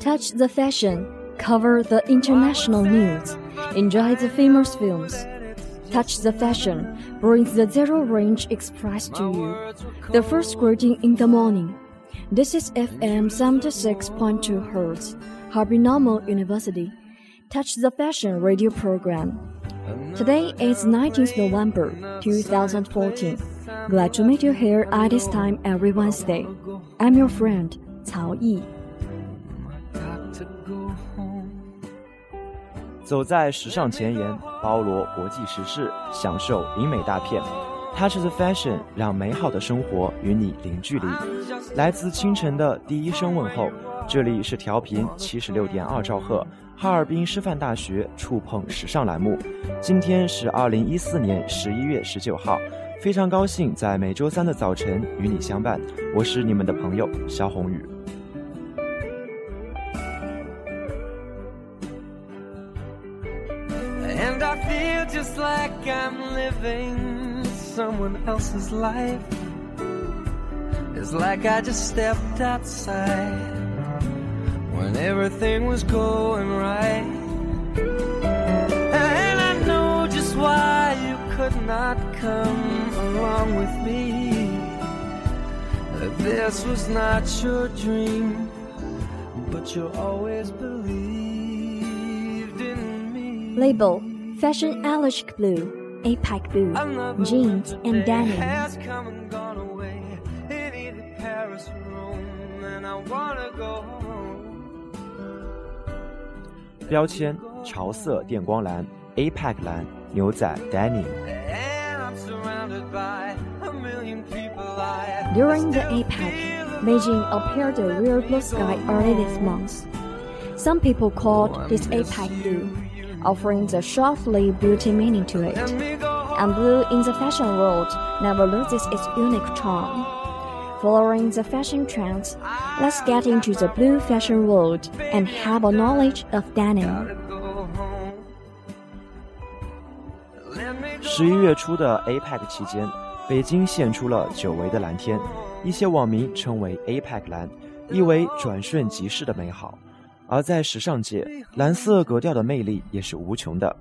Touch the fashion, cover the international news, enjoy the famous films. Touch the fashion brings the Zero Range Express to you. The first greeting in the morning. This is FM 76.2 Hz, Harbin Normal University. Touch the Fashion radio program. Today is 19th November 2014. Glad to meet you here at this time every Wednesday. I'm your friend, 曹毅走在时尚前沿，包罗国际时事，享受英美大片。Touch the fashion，让美好的生活与你零距离。来自清晨的第一声问候，这里是调频七十六点二兆赫，哈尔滨师范大学触碰时尚栏目。今天是二零一四年十一月十九号，非常高兴在每周三的早晨与你相伴。我是你们的朋友肖宏宇。And I feel just like I'm living someone else's life. It's like I just stepped outside when everything was going right. And I know just why you could not come with me. This was not your dream, but you always believed in me. Label Fashion Electric Blue, APEC Blue, Jeans, and Denim. Has come and gone away. Either Paris or Rome, and I wanna go home. 蓝、牛仔 Denim。During the APEC, Beijing appeared a real blue sky early this month. Some people called this APEC blue offering the softly beauty meaning to it. And blue in the fashion world never loses its unique charm. Following the fashion trends, let's get into the blue fashion world and have a knowledge of denim. 十一月初的 APEC 期间，北京现出了久违的蓝天，一些网民称为 APEC 蓝，意为转瞬即逝的美好。而在时尚界，蓝色格调的魅力也是无穷的。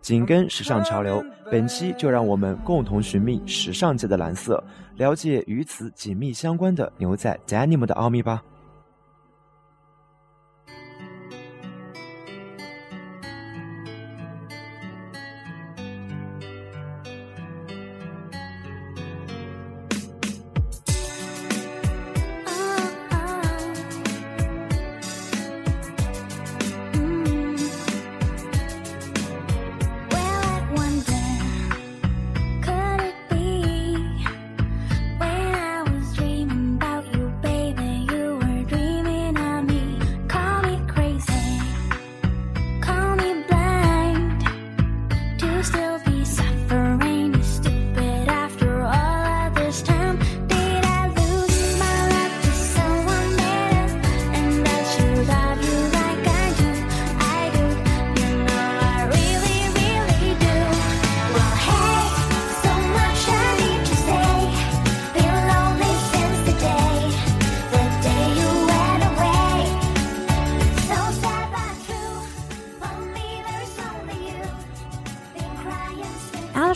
紧跟时尚潮流，本期就让我们共同寻觅时尚界的蓝色，了解与此紧密相关的牛仔 denim 的奥秘吧。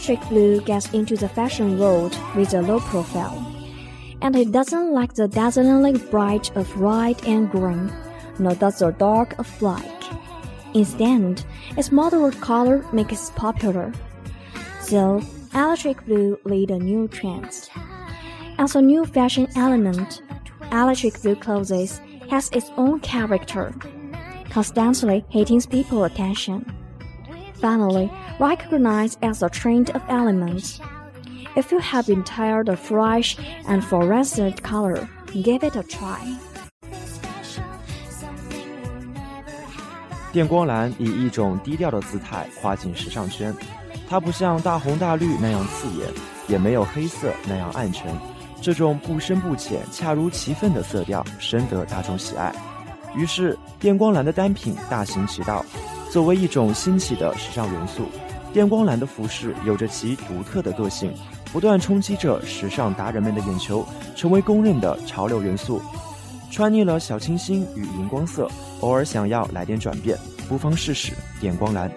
Electric Blue gets into the fashion world with a low profile, and it doesn't like the dazzlingly bright of red and green, nor does the dark of black. Instead, its moderate color makes it popular. So, electric blue lead a new trend. As a new fashion element, electric blue clothes has its own character, constantly hitting people's attention. Finally, recognize as a trend of elements. If you have been tired of fresh and fluorescent color, give it a try. 电光蓝以一种低调的姿态跨进时尚圈，它不像大红大绿那样刺眼，也没有黑色那样暗沉。这种不深不浅、恰如其分的色调深得大众喜爱。于是，电光蓝的单品大行其道。作为一种新奇的时尚元素，电光蓝的服饰有着其独特的个性，不断冲击着时尚达人们的眼球，成为公认的潮流元素。穿腻了小清新与荧光色，偶尔想要来点转变，不妨试试电光蓝。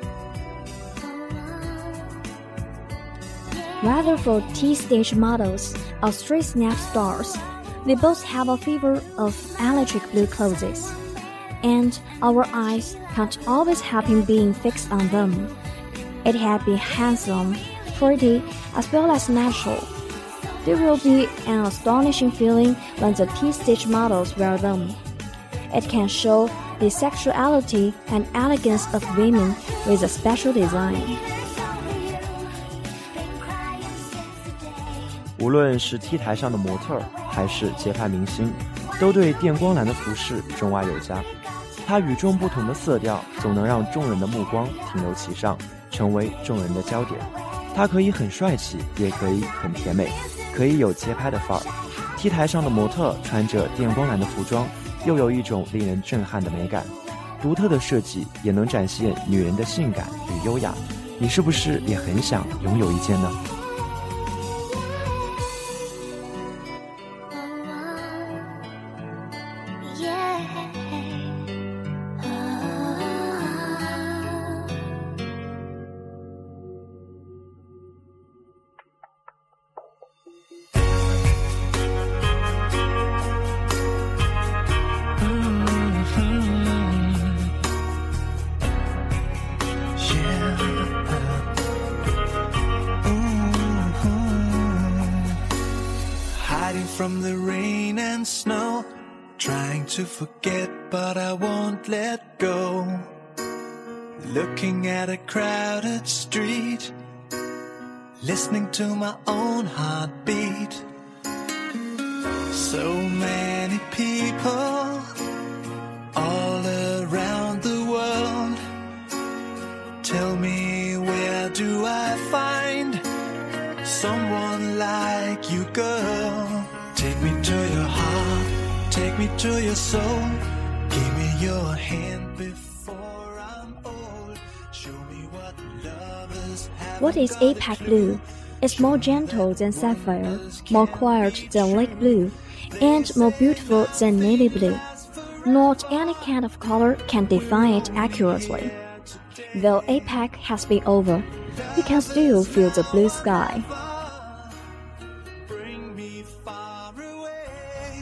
Whether for T-stage models or street snap stars, they both have a fever of electric blue clothes. and our eyes can't always help in being fixed on them. It had been handsome, pretty, as well as natural. There will be an astonishing feeling when the T-stitch models wear them. It can show the sexuality and elegance of women with a special design. 无论是 T 台上的模特，还是街拍明星，都对电光蓝的服饰钟爱有加。 它与众不同的色调，总能让众人的目光停留其上，成为众人的焦点。它可以很帅气，也可以很甜美，可以有街拍的范儿。T 台上的模特穿着电光蓝的服装，又有一种令人震撼的美感。独特的设计也能展现女人的性感与优雅。你是不是也很想拥有一件呢 but I won't let go. Looking at a crowded street, listening to my own heartbeat. So many people all around the world. Tell me, where do I find someone like you, girl? Take me to your heart, take me to your soul your hand before I'm old. Show me what lovers have. What is APEC Blue? It's more gentle than sapphire, more quiet than lake blue, and more beautiful than navy blue. Not any kind of color can define it accurately. Though APEC has been over, we can still feel the blue sky.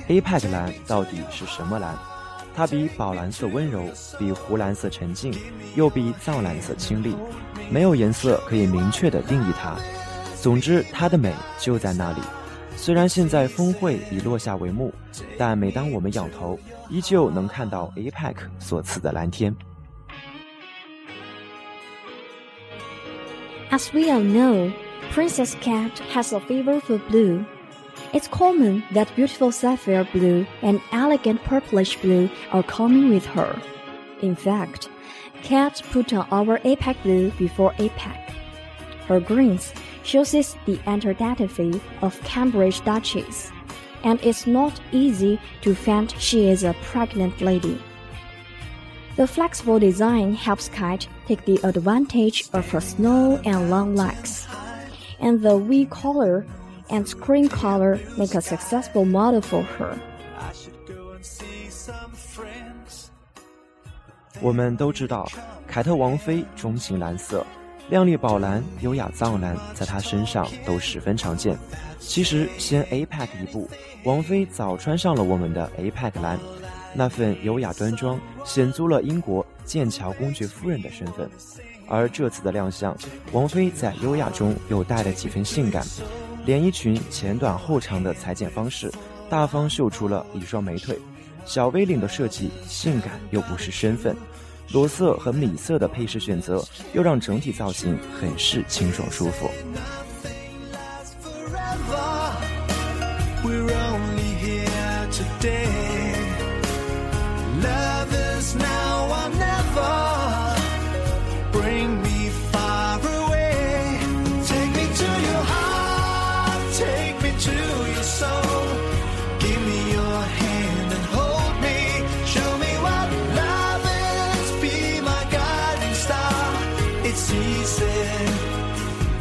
APEC 蓝到底是什么蓝？它比宝蓝色温柔，比湖蓝色沉静，又比藏蓝色清丽。没有颜色可以明确的定义它。总之，它的美就在那里。虽然现在峰会已落下帷幕，但每当我们仰头，依旧能看到 APEC 所赐的蓝天。As we all know, Princess Cat has a fever for blue. It's common that beautiful sapphire blue and elegant purplish blue are coming with her. In fact, Kate put on our APEC blue before APEC. Her greens shows the antipathy of Cambridge Duchess, and it's not easy to find she is a pregnant lady. The flexible design helps Kate take the advantage of her snow and long legs, and the V color and screen color make a successful model for her. 我们都知道，凯特王妃钟情蓝色，亮丽宝蓝、优雅藏蓝在她身上都十分常见。其实，先 APEC 一步，王妃早穿上了我们的 APEC 蓝，那份优雅端庄，显足了英国剑桥公爵夫人的身份。而这次的亮相，王妃在优雅中又带了几分性感。连衣裙前短后长的裁剪方式，大方秀出了一双美腿；小 V 领的设计，性感又不失身份；裸色和米色的配饰选择，又让整体造型很是清爽舒服。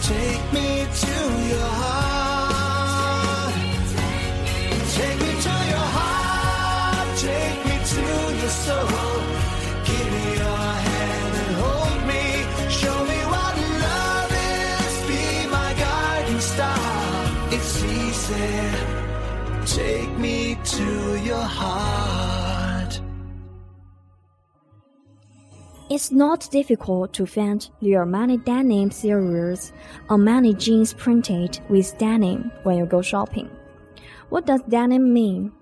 Take It's not difficult to find the Armani denim series on many jeans printed with denim when you go shopping. What does denim mean?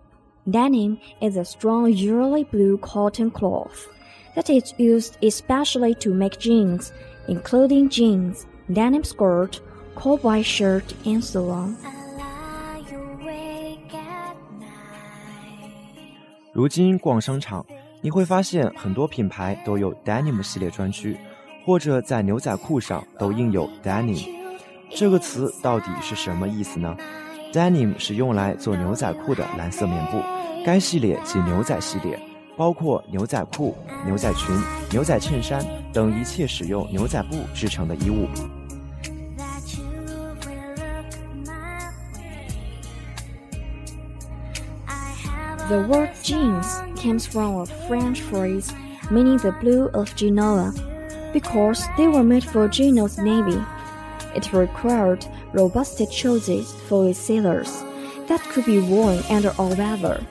Denim is a strong usually blue cotton cloth that is used especially to make jeans, including jeans, denim skirt, cowboy shirt, and so on. 如今逛商场， 你会发现很多品牌都有 denim 系列专区，或者在牛仔裤上都印有 denim。这个词到底是什么意思呢？denim 是用来做牛仔裤的蓝色棉布，该系列即牛仔系列，包括牛仔裤、牛仔裙、牛仔衬衫等一切使用牛仔布制成的衣物。The word jeans comes from a French phrase meaning the blue of Genoa, because they were made for Genoa's navy. It required robust choices for its sailors that could be worn under all weather,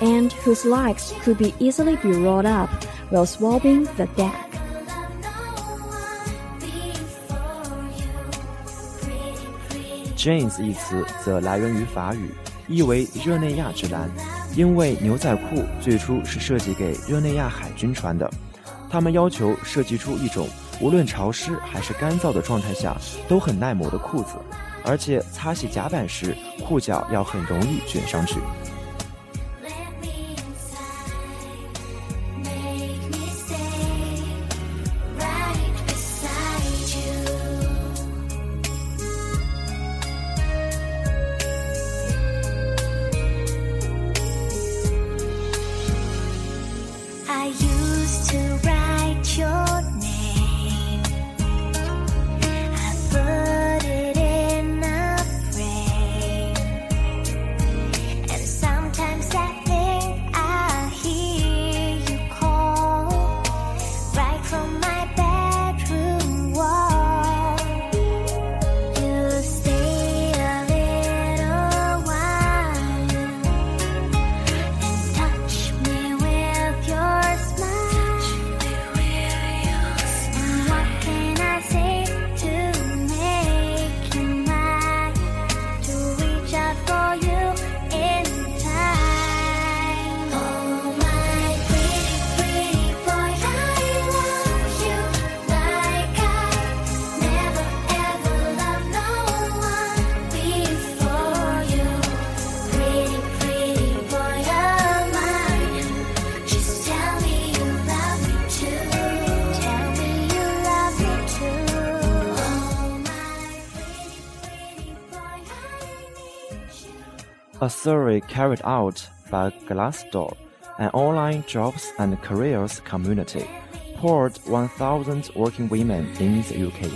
and whose legs could be easily be rolled up while swabbing the deck. Jeans 一词则来源于法语，意为热内亚之蓝。 因为牛仔裤最初是设计给热内亚海军穿的，他们要求设计出一种无论潮湿还是干燥的状态下都很耐磨的裤子，而且擦洗甲板时裤脚要很容易卷上去。A survey carried out by Glassdoor, an online jobs and careers community, polled 1,000 working women in the UK.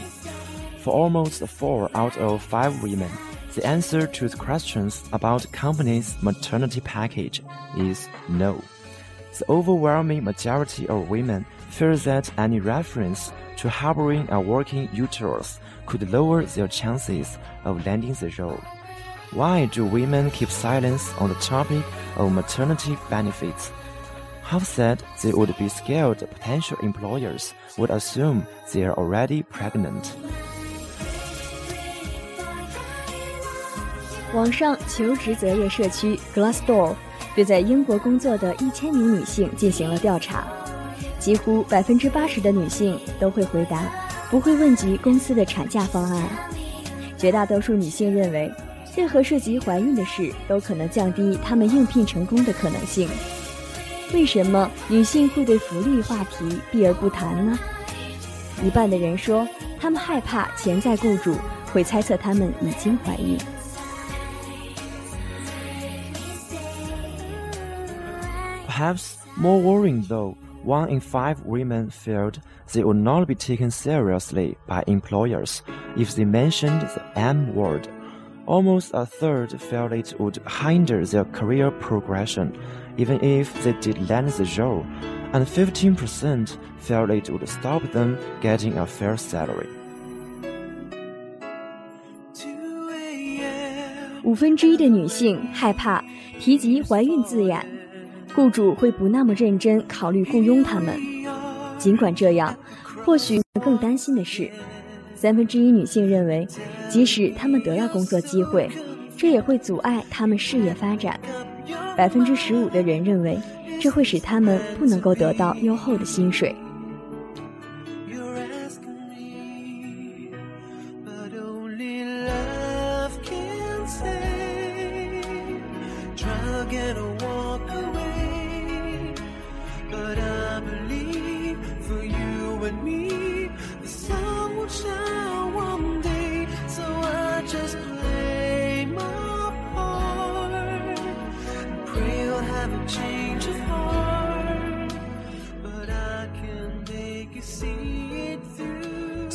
For almost four out of five women, the answer to the questions about companies' maternity package is no. The overwhelming majority of women feel that any reference to harboring a working uterus could lower their chances of landing the role. Why do women keep silence on the topic of maternity benefits? Half said they would be scared potential employers would assume they are already pregnant. 网上求职择业社区 Glassdoor 对在英国工作的一千名女性进行了调查，几乎百分之八十的女性都会回答不会问及公司的产假方案。绝大多数女性认为。 任何涉及怀孕的事都可能降低他们应聘成功的可能性。为什么女性会对福利话题避而不谈呢？一半的人说，他们害怕潜在雇主会猜测他们已经怀孕。Perhaps more worrying though, one in five women feared they would not be taken seriously by employers if they mentioned the M word. Almost a third felt it would hinder their career progression, even if they did land the role, and 15% felt it would stop them getting a fair salary. 五分之一的女性害怕提及怀孕字眼，雇主会不那么认真考虑雇佣他们。尽管这样，或许更担心的是。 三分之一女性认为，即使她们得到工作机会，这也会阻碍她们事业发展。百分之十五的人认为，这会使她们不能够得到优厚的薪水。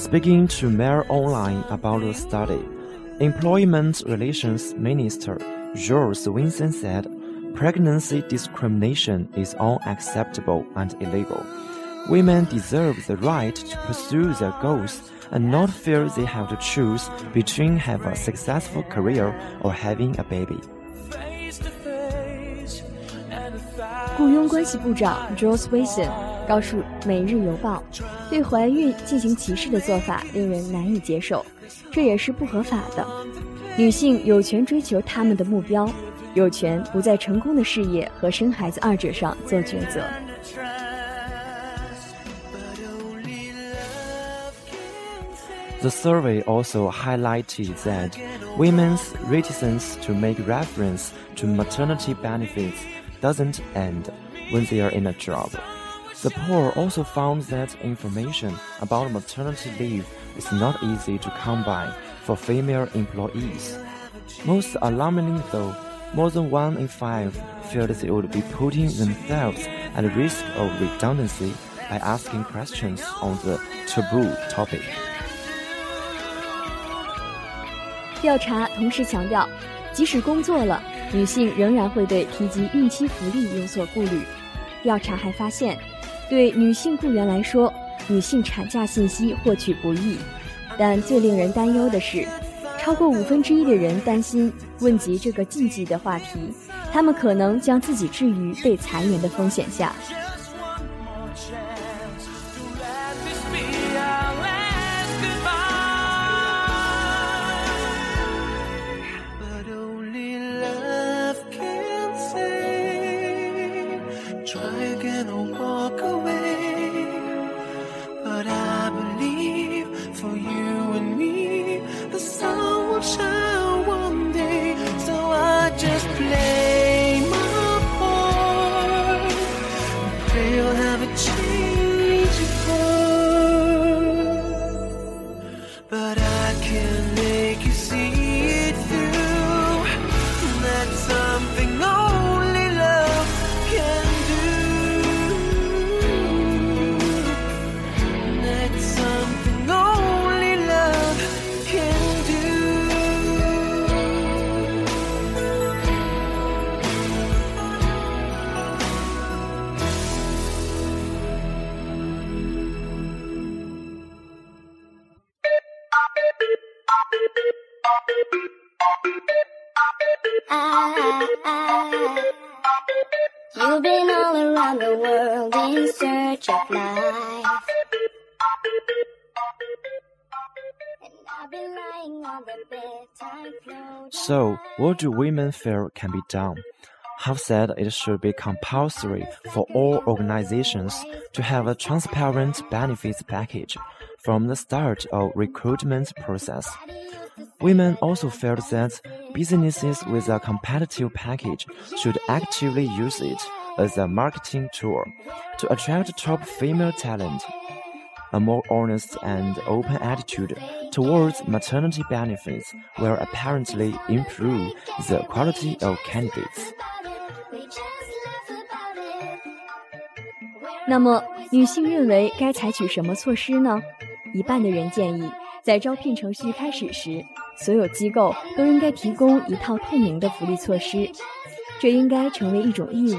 Speaking to Mail Online about the study, Employment Relations Minister Jo Swinson said, Pregnancy discrimination is unacceptable and illegal. Women deserve the right to pursue their goals and not feel they have to choose between having a successful career or having a baby. 雇佣关系部长 Jules Wilson 告诉《每日邮报》，对怀孕进行歧视的做法令人难以接受，这也是不合法的。女性有权追求他们的目标，有权不在成功的事业和生孩子二者上做抉择。The survey also highlighted that women's reticence to make reference to maternity benefits doesn't end when they are in a job. The poll also found that information about maternity leave is not easy to come by for female employees. Most alarmingly, though, more than one in five feel they would be putting themselves at risk of redundancy by asking questions on the taboo topic. 调查同时强调，即使工作了，女性仍然会对提及孕期福利有所顾虑。调查还发现， 对女性雇员来说，女性产假信息获取不易。但最令人担忧的是，超过五分之一的人担心问及这个禁忌的话题，他们可能将自己置于被裁员的风险下。So, what do women feel can be done? have said it should be compulsory for all organizations to have a transparent benefits package from the start of recruitment process. Women also felt that businesses with a competitive package should actively use it as a marketing tool to attract top female talent. A more honest and open attitude towards maternity benefits will apparently improve the quality of candidates. 那么，女性认为该采取什么措施呢？一半的人建议，在招聘程序开始时，所有机构都应该提供一套透明的福利措施，这应该成为一种义务。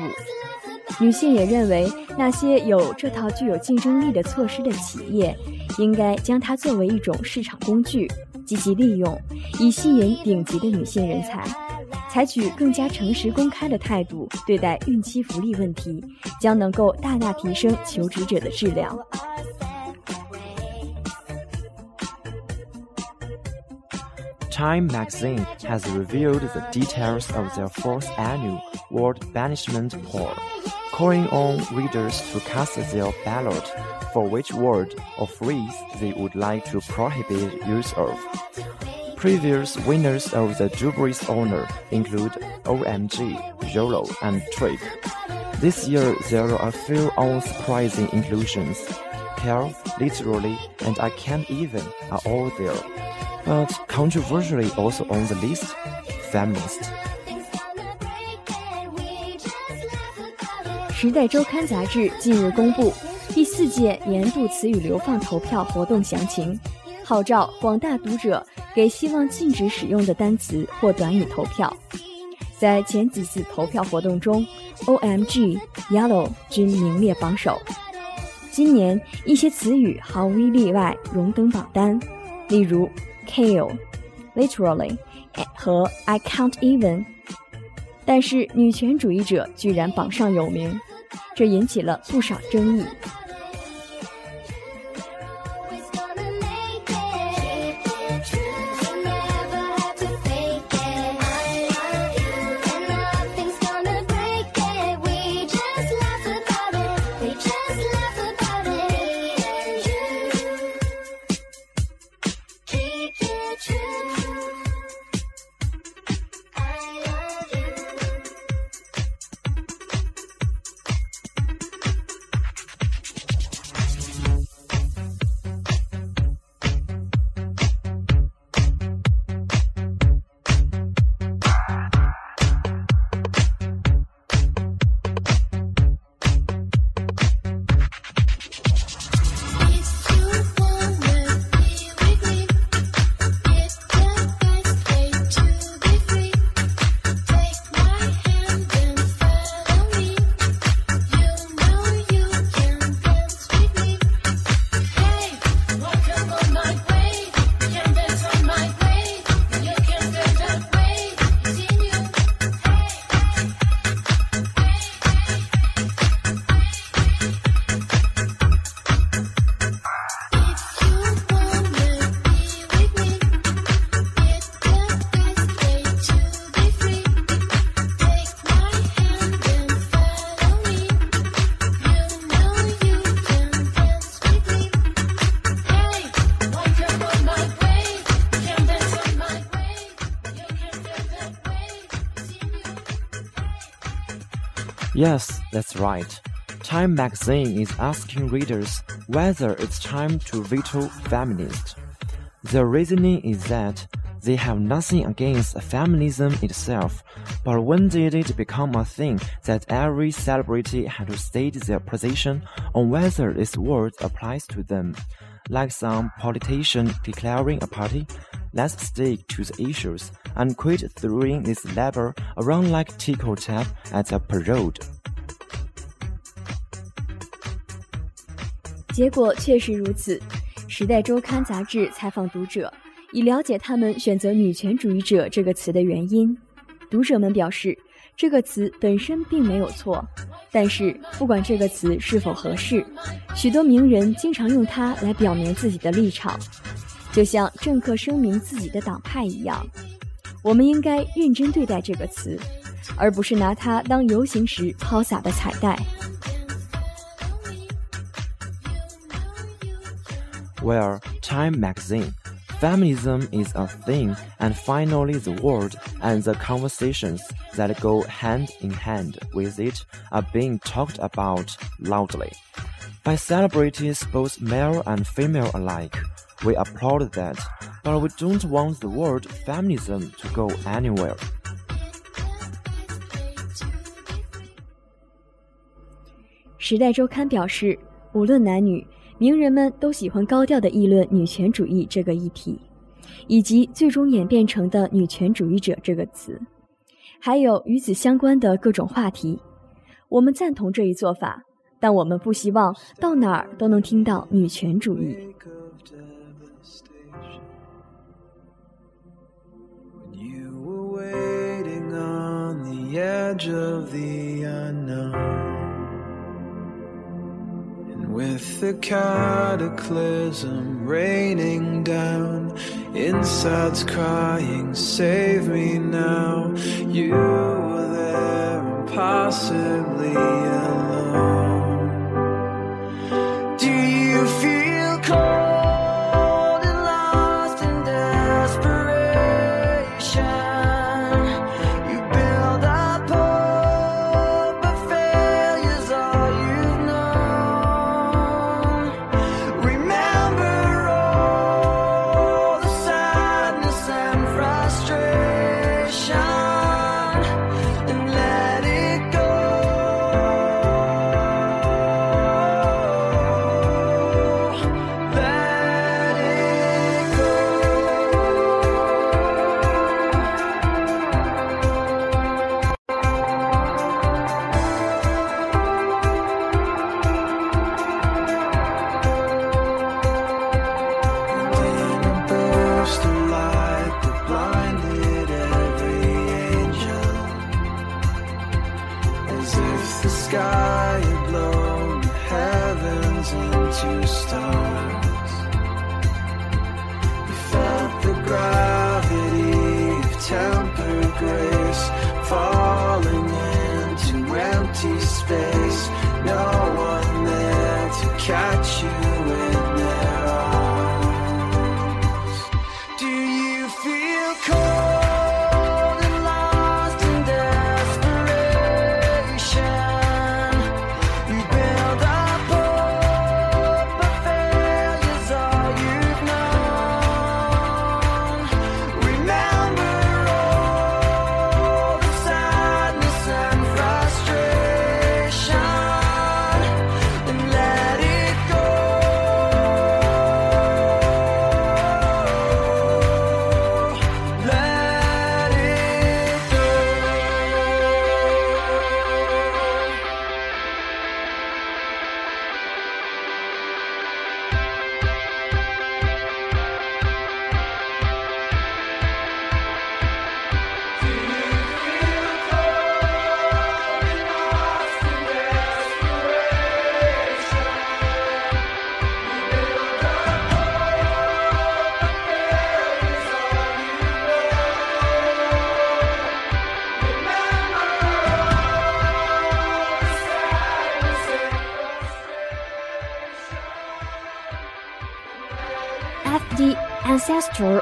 女性也认为，那些有这套具有竞争力的措施的企业，应该将它作为一种市场工具，积极利用，以吸引顶级的女性人才。采取更加诚实公开的态度对待孕期福利问题，将能够大大提升求职者的质量。Time magazine has revealed the details of their fourth annual World Banishment Poll, calling on readers to cast their ballot for which word or phrase they would like to prohibit use of. Previous winners of the Jubilee's honor include OMG, YOLO, and Trick. This year there are a few unsurprising inclusions. Care, Literally, and I Can't Even are all there. But controversially also on the list, Feminist. 时代周刊杂志近日公布第四届年度词语流放投票活动详情。号召广大读者给希望禁止使用的单词或短语投票。在前几次投票活动中，O M G、Yellow 均名列榜首。今年一些词语毫无例外荣登榜单，例如 Kill、Literally 和 I Can't Even。但是女权主义者居然榜上有名，这引起了不少争议。Yes, that's right. Time magazine is asking readers whether it's time to veto feminist. The reasoning is that they have nothing against feminism itself, but when did it become a thing that every celebrity had to state their position on whether this word applies to them? Like some politician declaring a party, let's stick to the issues and quit throwing this label around like tickle tap at a parade. 结果确实如此。《时代周刊》杂志采访读者， 以了解他们选择“女权主义者”这个词的原因。读者们表示，这个词本身并没有错，但是不管这个词是否合适，许多名人经常用它来表明自己的立场，就像政客声明自己的党派一样。我们应该认真对待这个词，而不是拿它当游行时抛洒的彩带。Where Time Magazine. Feminism is a thing, and finally, the word and the conversations that go hand in hand with it are being talked about loudly. By celebrities, both male and female alike, we applaud that, but we don't want the word feminism to go anywhere. 时代周刊表示，无论男女。 名人们都喜欢高调的议论女权主义这个议题，以及最终演变成的“女权主义者”这个词，还有与此相关的各种话题。我们赞同这一做法，但我们不希望到哪儿都能听到女权主义。With the cataclysm raining down, insides crying, Save me now. You were there, impossibly alone. Do you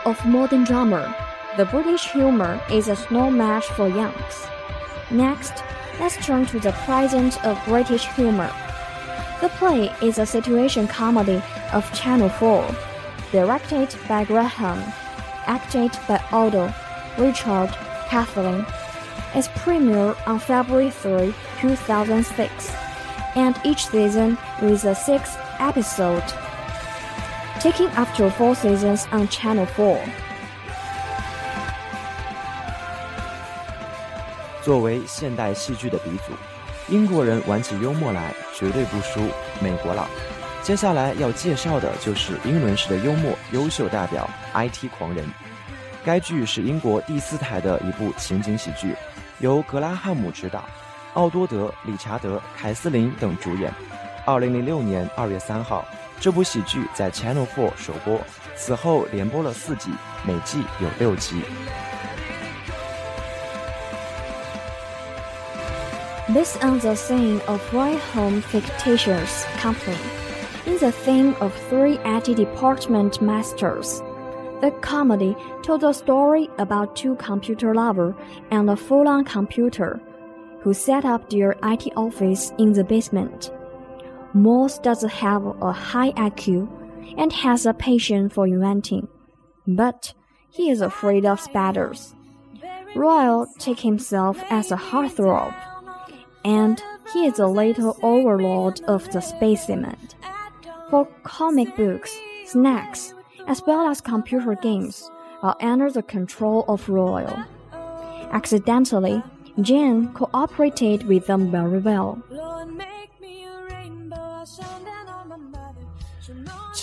of modern drama, the British humor is a small match for Young's. Next, let's turn to the present of British humor. The play is a situation comedy of Channel 4, directed by Graham, acted by Aldo, Richard, Kathleen. Its premiere on February 3, 2006, and each season with a six episode taking after four seasons on Channel 4. 作为现代戏剧的鼻祖，英国人玩起幽默来绝对不输美国佬。接下来要介绍的就是英伦式的幽默优秀代表《IT 狂人》。该剧是英国第四台的一部情景喜剧，由格拉汉姆执导。奥多德、理查德·凯斯林等主演。二零零六年二月三号，这部喜剧在 Channel Four 首播，此后连播了四季，每季有六集。This ends the scene of Roy Home fictitious company in the theme of three IT department masters. The comedy told a story about two computer lovers and a full-on computer who set up their IT office in the basement. Moss doesn't have a high IQ and has a passion for inventing, but he is afraid of spiders. Royal takes himself as a heartthrob, and he is a little overlord of the space element. For comic books, snacks, as well as computer games, are under the control of Royal. Accidentally, Jane cooperated with them very well.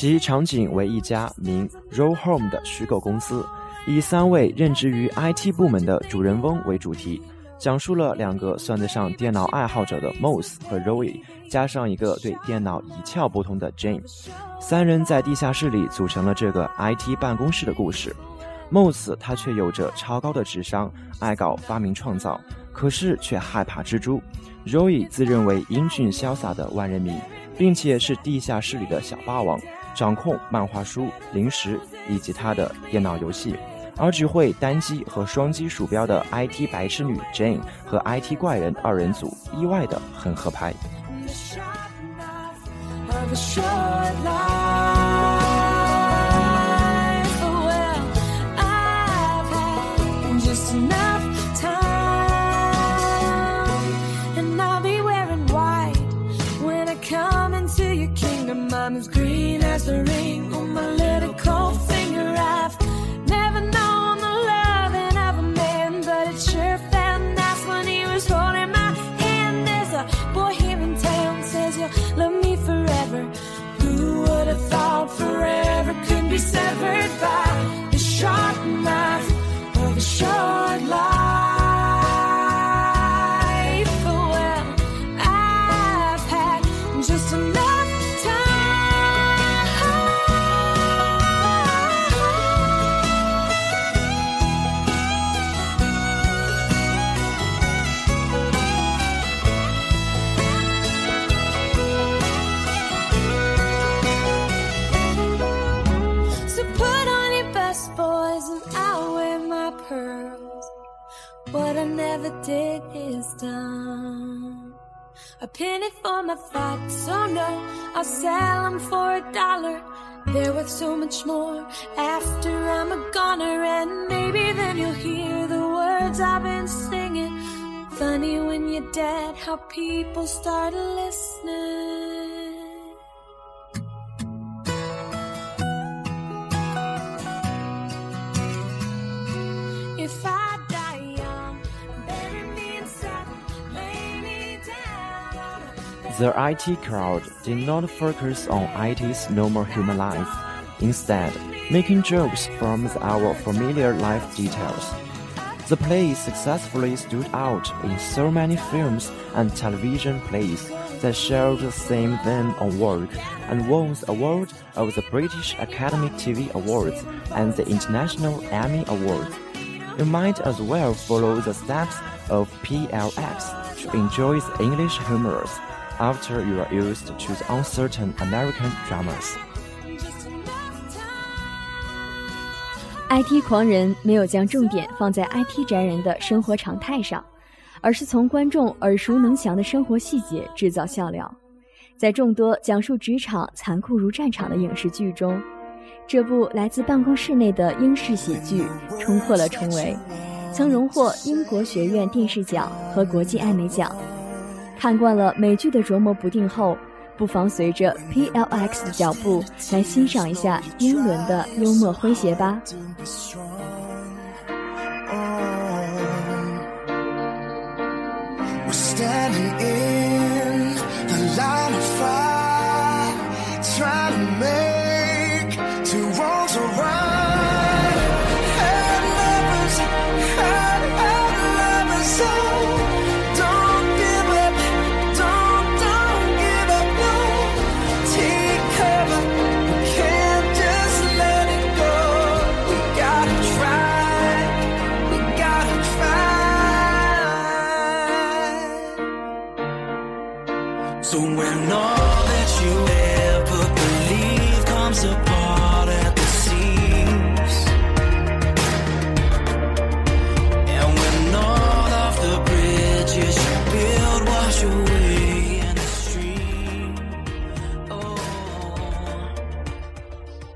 其场景为一家名 Roll Home 的虚构公司，以三位任职于 IT 部门的主人翁为主题，讲述了两个算得上电脑爱好者的 Moss 和 Roy，加上一个对电脑一窍不通的 Jane，三人在地下室里组成了这个 IT 办公室的故事。Moss 他却有着超高的智商，爱搞发明创造，可是却害怕蜘蛛。Roy 自认为英俊潇洒的万人迷。并且是地下室里的小霸王，掌控漫画书、零食以及他的电脑游戏，而只会单击和双击鼠标的 IT 白痴女 Jane 和 IT 怪人二人组意外的很合拍。Them for a dollar. They're worth so much more after I'm a goner, and maybe then you'll hear the words I've been singing. Funny when you're dead, how people start listening. The IT crowd did not focus on IT's normal human life, instead, making jokes from our familiar life details. The play successfully stood out in so many films and television plays that shared the same theme on work and won the award of the British Academy TV Awards and the International Emmy Awards. You might as well follow the steps of PLX to enjoy the English humors after you are used to the uncertain American dramas. IT 狂人没有将重点放在 IT 宅人的生活常态上，而是从观众耳熟能详的生活细节制造笑料。在众多讲述职场残酷如战场的影视剧中，这部来自办公室内的英式喜剧冲破了重围，曾荣获英国学院电视奖和国际艾美奖。看惯了美剧的琢磨不定后不妨随着 plx 的脚步来欣赏一下英伦的幽默诙谐吧。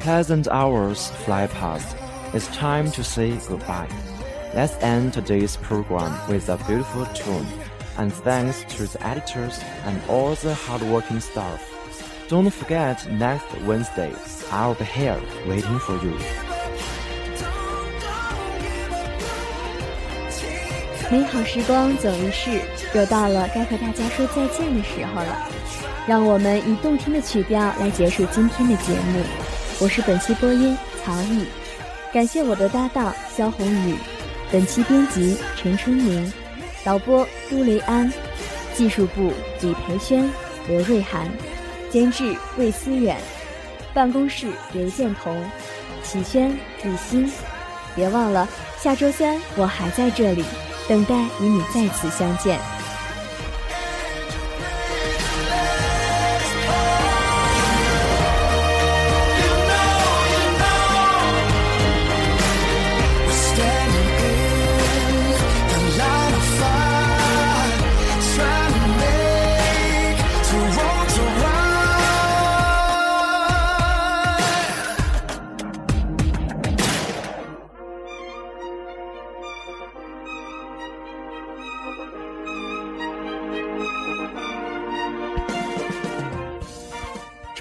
Pleasant hours fly past. It's time to say goodbye. Let's end today's program with a beautiful tune. And thanks to the editors and all the hardworking staff. Don't forget next Wednesday, I'll be here waiting for you. 美好时光总一逝，又到了该和大家说再见的时候了。让我们以动听的曲调来结束今天的节目。 我是本期播音曹毅，感谢我的搭档肖红宇，本期编辑陈春明，导播朱雷安，技术部李培轩、罗瑞涵，监制魏思远，办公室刘建彤、启轩、李欣。别忘了，下周三我还在这里。等待与你再次相见。